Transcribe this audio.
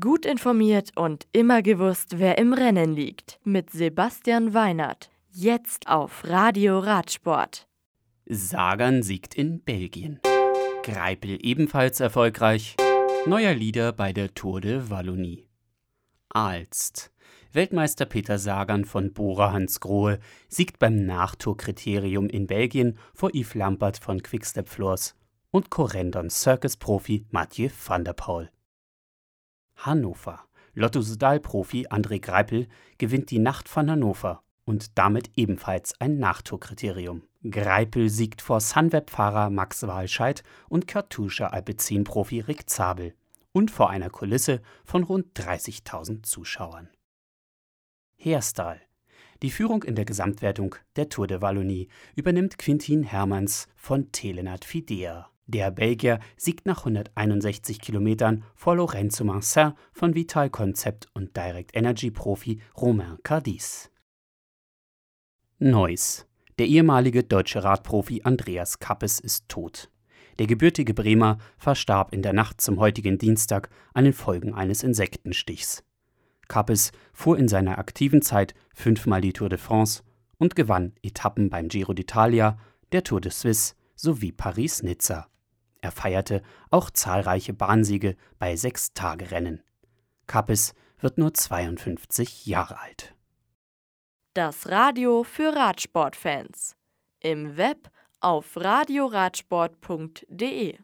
Gut informiert und immer gewusst, wer im Rennen liegt. Mit Sebastian Weinert. Jetzt auf Radio Radsport. Sagan siegt in Belgien. Greipel ebenfalls erfolgreich. Neuer Leader bei der Tour de Wallonie. Alst. Weltmeister Peter Sagan von Bora Hansgrohe siegt beim Nachtourkriterium in Belgien vor Yves Lampert von Quickstep Floors und Corendon Circus-Profi Mathieu van der Poel. Hannover. Lotto Sudal-Profi André Greipel gewinnt die Nacht von Hannover und damit ebenfalls ein Nachtourkriterium. Greipel siegt vor Sunweb-Fahrer Max Walscheid und Kartuscher Alpecin-Profi Rick Zabel und vor einer Kulisse von rund 30.000 Zuschauern. Herstal. Die Führung in der Gesamtwertung der Tour de Wallonie übernimmt Quintin Hermanns von Telenat Fidea. Der Belgier siegt nach 161 Kilometern vor Lorenzo Marcin von Vital Concept und Direct Energy Profi Romain Cadiz. Neuss. Der ehemalige deutsche Radprofi Andreas Kappes ist tot. Der gebürtige Bremer verstarb in der Nacht zum heutigen Dienstag an den Folgen eines Insektenstichs. Kappes fuhr in seiner aktiven Zeit fünfmal die Tour de France und gewann Etappen beim Giro d'Italia, der Tour de Suisse sowie Paris-Nizza. Er feierte auch zahlreiche Bahnsiege bei Sechstagerennen. Kappes wird nur 52 Jahre alt. Das Radio für Radsportfans. Im Web auf radioradsport.de